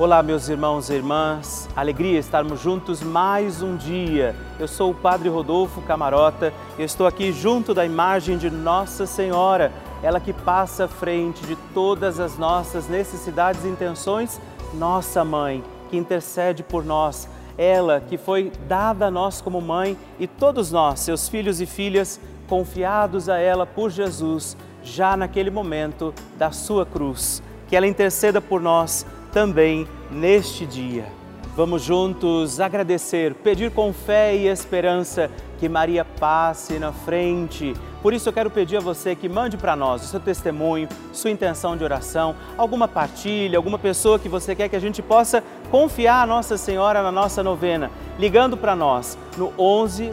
Olá, meus irmãos e irmãs, alegria estarmos juntos mais um dia. Eu sou o Padre Rodolfo Camarota e estou aqui junto da imagem de Nossa Senhora, ela que passa à frente de todas as nossas necessidades e intenções, nossa mãe, que intercede por nós, ela que foi dada a nós como mãe e todos nós, seus filhos e filhas, confiados a ela por Jesus, já naquele momento da sua cruz. Que ela interceda por nós também neste dia. Vamos juntos agradecer, pedir com fé e esperança que Maria passe na frente. Por isso eu quero pedir a você que mande para nós o seu testemunho, sua intenção de oração, alguma partilha, alguma pessoa que você quer que a gente possa confiar a Nossa Senhora na nossa novena, ligando para nós no 11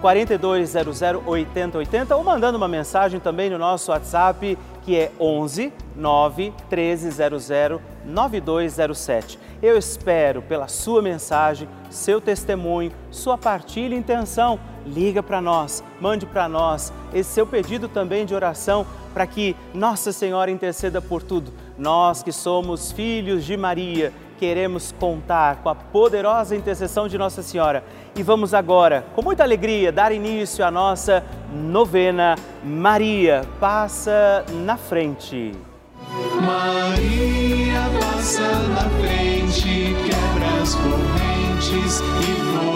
4200 8080 ou mandando uma mensagem também no nosso WhatsApp que é 11 9 1300 9207. Eu espero pela sua mensagem, seu testemunho, sua partilha e intenção. Liga para nós, mande para nós esse seu pedido também de oração para que Nossa Senhora interceda por tudo. Nós que somos filhos de Maria, queremos contar com a poderosa intercessão de Nossa Senhora. E vamos agora, com muita alegria, dar início à nossa novena Maria Passa na Frente. Maria passa na frente, quebra as correntes e fortalece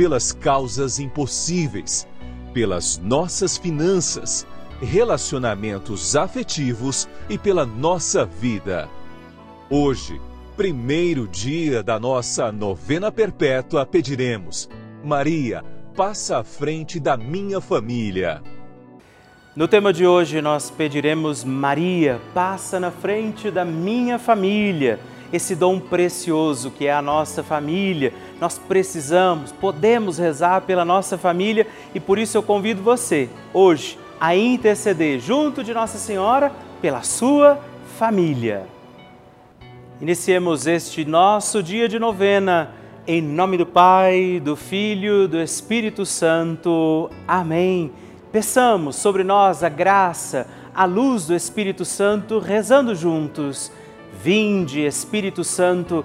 pelas causas impossíveis, pelas nossas finanças, relacionamentos afetivos e pela nossa vida. Hoje, primeiro dia da nossa novena perpétua, pediremos: Maria, passa à frente da minha família. No tema de hoje, nós pediremos: Maria, passa na frente da minha família. Esse dom precioso que é a nossa família. Nós precisamos, podemos rezar pela nossa família e por isso eu convido você, hoje, a interceder junto de Nossa Senhora pela sua família. Iniciemos este nosso dia de novena em nome do Pai, do Filho, do Espírito Santo. Amém. Peçamos sobre nós a graça, a luz do Espírito Santo, rezando juntos. Vinde, Espírito Santo,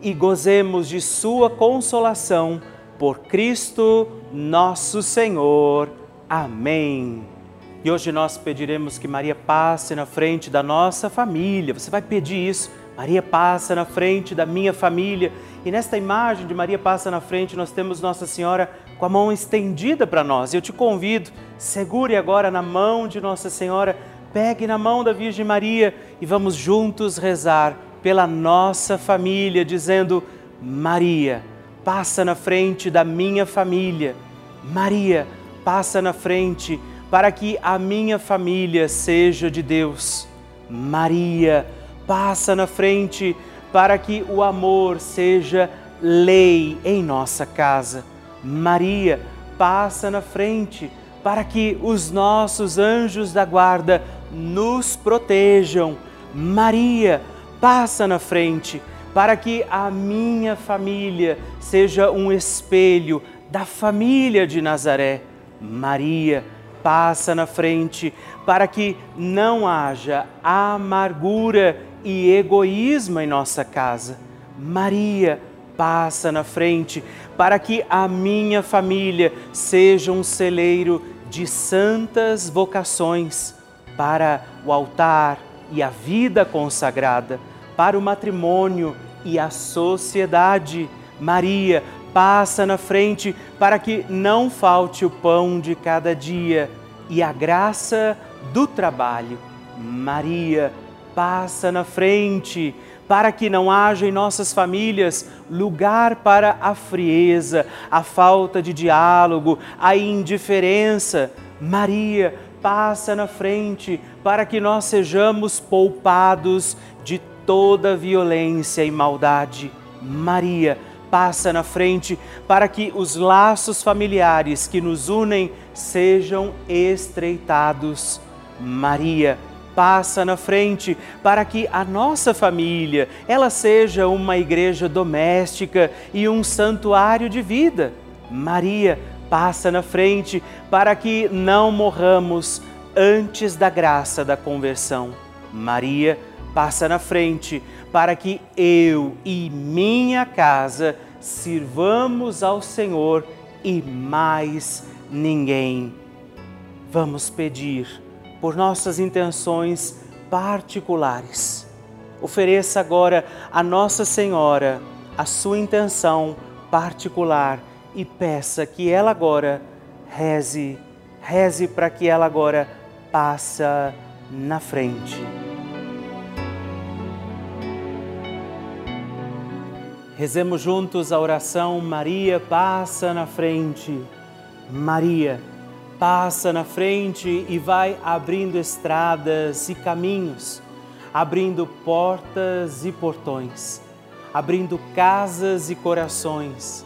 e gozemos de Sua consolação por Cristo nosso Senhor. Amém. E hoje nós pediremos que Maria passe na frente da nossa família. Você vai pedir isso. Maria passa na frente da minha família. E nesta imagem de Maria passa na frente, nós temos Nossa Senhora com a mão estendida para nós. Eu te convido, segure agora na mão de Nossa Senhora, pegue na mão da Virgem Maria e vamos juntos rezar pela nossa família, dizendo: Maria, passa na frente da minha família. Maria, passa na frente para que a minha família seja de Deus. Maria, passa na frente para que o amor seja lei em nossa casa. Maria, passa na frente para que os nossos anjos da guarda nos protejam. Maria, passa na frente, para que a minha família seja um espelho da família de Nazaré. Maria, passa na frente, para que não haja amargura e egoísmo em nossa casa. Maria, passa na frente, para que a minha família seja um celeiro de santas vocações para o altar e a vida consagrada, para o matrimônio e a sociedade. Maria, passa na frente para que não falte o pão de cada dia e a graça do trabalho. Maria, passa na frente para que não haja em nossas famílias lugar para a frieza, a falta de diálogo, a indiferença. Maria, passa na frente para que nós sejamos poupados de toda violência e maldade. Maria, passa na frente para que os laços familiares que nos unem sejam estreitados. Maria, passa na frente para que a nossa família, ela seja uma igreja doméstica e um santuário de vida. Maria, passa na frente para que não morramos antes da graça da conversão. Maria, passa na frente para que eu e minha casa sirvamos ao Senhor e mais ninguém. Vamos pedir por nossas intenções particulares. Ofereça agora a Nossa Senhora a sua intenção particular e peça que ela agora reze, reze para que ela agora passa na frente. Rezemos juntos a oração Maria passa na frente. Maria passa na frente e vai abrindo estradas e caminhos, abrindo portas e portões, abrindo casas e corações.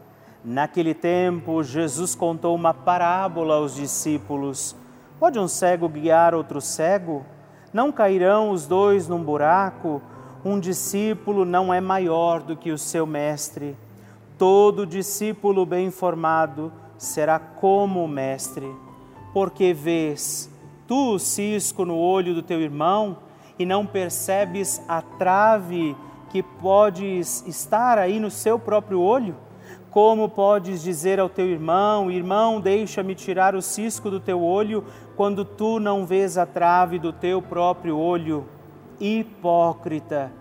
Naquele tempo, Jesus contou uma parábola aos discípulos. Pode um cego guiar outro cego? Não cairão os dois num buraco? Um discípulo não é maior do que o seu mestre Todo discípulo bem formado será como o Mestre, porque vês tu o cisco no olho do teu irmão e não percebes a trave que podes estar aí no seu próprio olho? Como podes dizer ao teu irmão, irmão, deixa-me tirar o cisco do teu olho, quando tu não vês a trave do teu próprio olho? hipócrita.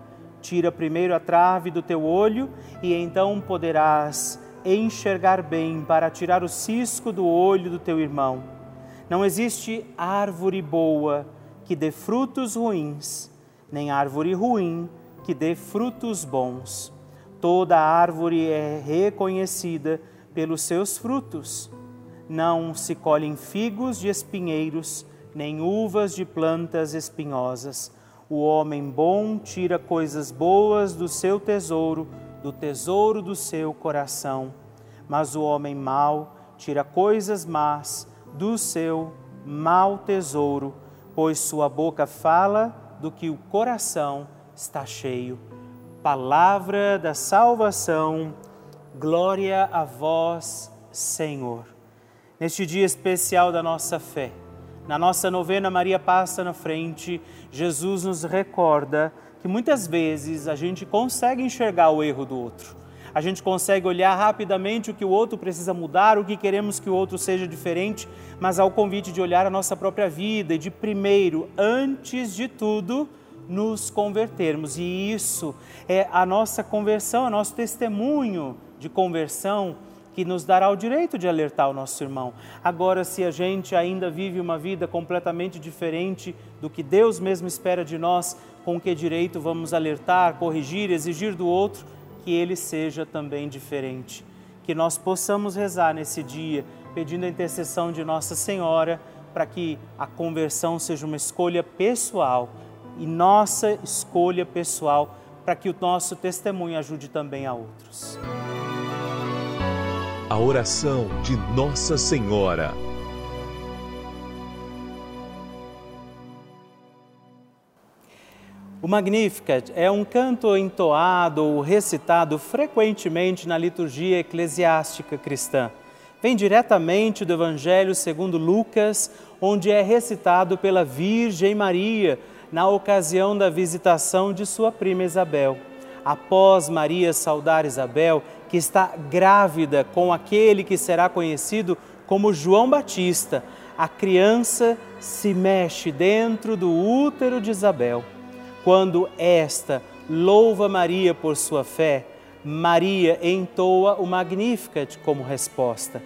Tira primeiro a trave do teu olho e então poderás enxergar bem para tirar o cisco do olho do teu irmão. Não existe árvore boa que dê frutos ruins, nem árvore ruim que dê frutos bons. Toda árvore é reconhecida pelos seus frutos. Não se colhem figos de espinheiros, nem uvas de plantas espinhosas. O homem bom tira coisas boas do seu tesouro, do tesouro do seu coração. Mas o homem mau tira coisas más do seu mau tesouro, pois sua boca fala do que o coração está cheio. Palavra da salvação, glória a vós, Senhor. Neste dia especial da nossa fé, na nossa novena Maria Passa na Frente, Jesus nos recorda que muitas vezes a gente consegue enxergar o erro do outro. A gente consegue olhar rapidamente o que o outro precisa mudar, o que queremos que o outro seja diferente, mas ao convite de olhar a nossa própria vida e de primeiro, antes de tudo, nos convertermos. E isso é a nossa conversão, é nosso testemunho de conversão que nos dará o direito de alertar o nosso irmão. Agora, se a gente ainda vive uma vida completamente diferente do que Deus mesmo espera de nós, com que direito vamos alertar, corrigir, exigir do outro que ele seja também diferente? Que nós possamos rezar nesse dia, pedindo a intercessão de Nossa Senhora, para que a conversão seja uma escolha pessoal e nossa escolha pessoal, para que o nosso testemunho ajude também a outros a oração de Nossa Senhora. O Magnificat é um canto entoado ou recitado frequentemente na liturgia eclesiástica cristã. Vem diretamente do Evangelho segundo Lucas, onde é recitado pela Virgem Maria na ocasião da visitação de sua prima Isabel. Após Maria saudar Isabel, que está grávida com aquele que será conhecido como João Batista. A criança se mexe dentro do útero de Isabel. Quando esta louva Maria por sua fé, Maria entoa o Magnificat como resposta.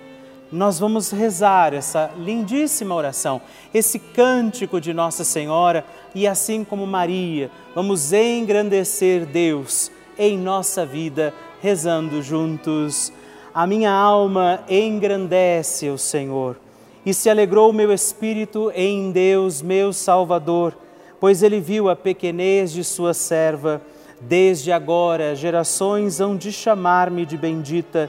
Nós vamos rezar essa lindíssima oração, esse cântico de Nossa Senhora e assim como Maria, vamos engrandecer Deus em nossa vida rezando juntos. A minha alma engrandece o Senhor e se alegrou o meu espírito em Deus, meu Salvador, pois ele viu a pequenez de sua serva. Desde agora, gerações hão de chamar-me de bendita.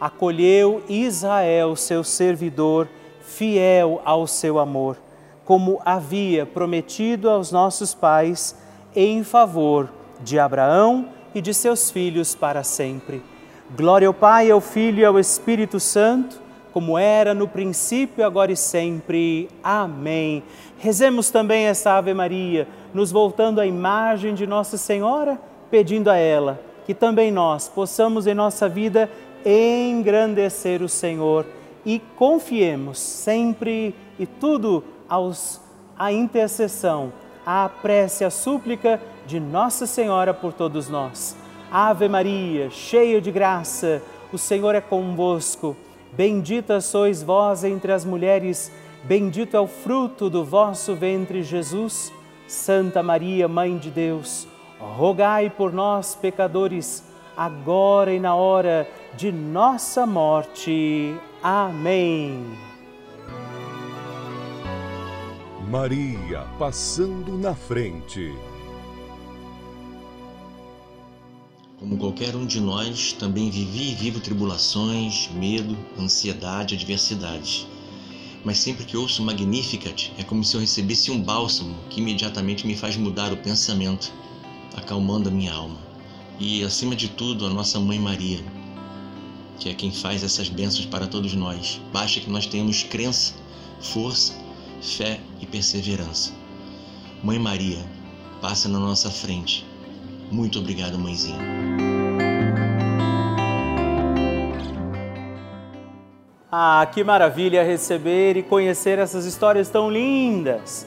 Acolheu Israel, seu servidor, fiel ao seu amor, como havia prometido aos nossos pais, em favor de Abraão e de seus filhos para sempre. Glória ao Pai, ao Filho e ao Espírito Santo, como era no princípio, agora e sempre. Amém. Rezemos também essa Ave Maria, nos voltando à imagem de Nossa Senhora, pedindo a ela que também nós possamos em nossa vida engrandecer o Senhor e confiemos sempre e tudo aos a intercessão, a prece, a súplica de Nossa Senhora por todos nós. Ave Maria, cheia de graça, o Senhor é convosco. Bendita sois vós entre as mulheres, bendito é o fruto do vosso ventre, Jesus. Santa Maria, Mãe de Deus, rogai por nós, pecadores, agora e na hora de nossa morte. Amém. Maria passando na frente. Como qualquer um de nós, também vivi e vivo tribulações, medo, ansiedade, adversidade. Mas sempre que ouço Magnificat, é como se eu recebesse um bálsamo que imediatamente me faz mudar o pensamento. acalmando a minha alma. E, acima de tudo, a nossa Mãe Maria, que é quem faz essas bênçãos para todos nós. Basta que nós tenhamos crença, força, fé e perseverança. Mãe Maria, passa na nossa frente. Muito obrigado, mãezinha. Ah, que maravilha receber e conhecer essas histórias tão lindas!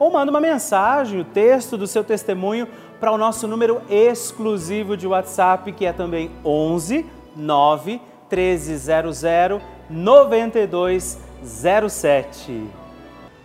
ou manda uma mensagem, o texto do seu testemunho para o nosso número exclusivo de WhatsApp, que é também 11 9 1300 9207.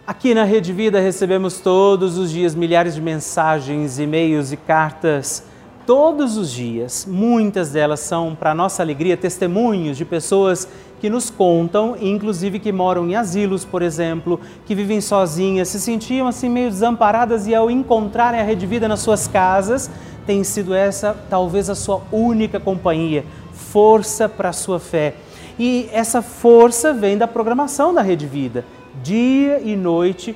Aqui na Rede Vida recebemos todos os dias milhares de mensagens, e-mails e cartas. Todos os dias, muitas delas são, para nossa alegria, testemunhos de pessoas que nos contam, inclusive que moram em asilos, por exemplo, que vivem sozinhas, se sentiam assim meio desamparadas e ao encontrarem a Rede Vida nas suas casas, tem sido essa talvez a sua única companhia, força para a sua fé. E essa força vem da programação da Rede Vida dia e noite,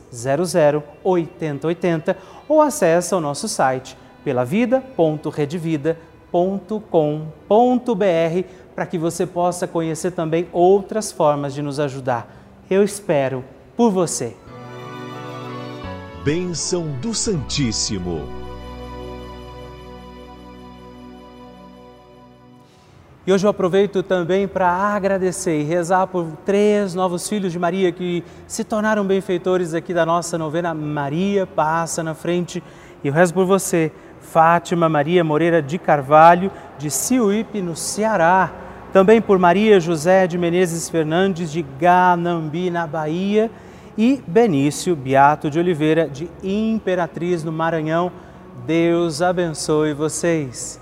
00 8080 ou acesse o nosso site pelavida.redvida.com.br para que você possa conhecer também outras formas de nos ajudar. Eu espero por você. Bênção do Santíssimo. E hoje eu aproveito também para agradecer e rezar por três novos filhos de Maria que se tornaram benfeitores aqui da nossa novena Maria Passa na Frente. E eu rezo por você, Fátima Maria Moreira de Carvalho, de Siuípe, no Ceará. Também por Maria José de Menezes Fernandes, de Ganambi, na Bahia. E Benício Beato de Oliveira, de Imperatriz, no Maranhão. Deus abençoe vocês.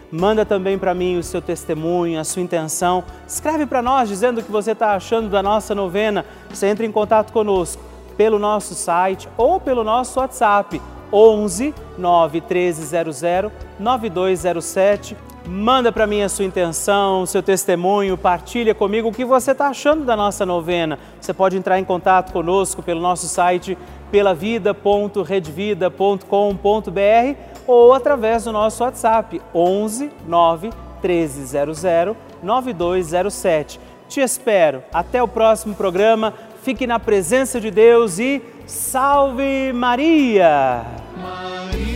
Manda também para mim o seu testemunho, a sua intenção. Escreve para nós dizendo o que você está achando da nossa novena. Você entra em contato conosco pelo nosso site ou pelo nosso WhatsApp 11 91300 9207. Manda para mim a sua intenção, o seu testemunho, partilha comigo o que você está achando da nossa novena. Você pode entrar em contato conosco pelo nosso site pelavida.redvida.com.br ou através do nosso WhatsApp 11 9 1300 9207. Te espero. Até o próximo programa. Fique na presença de Deus e salve Maria! Maria.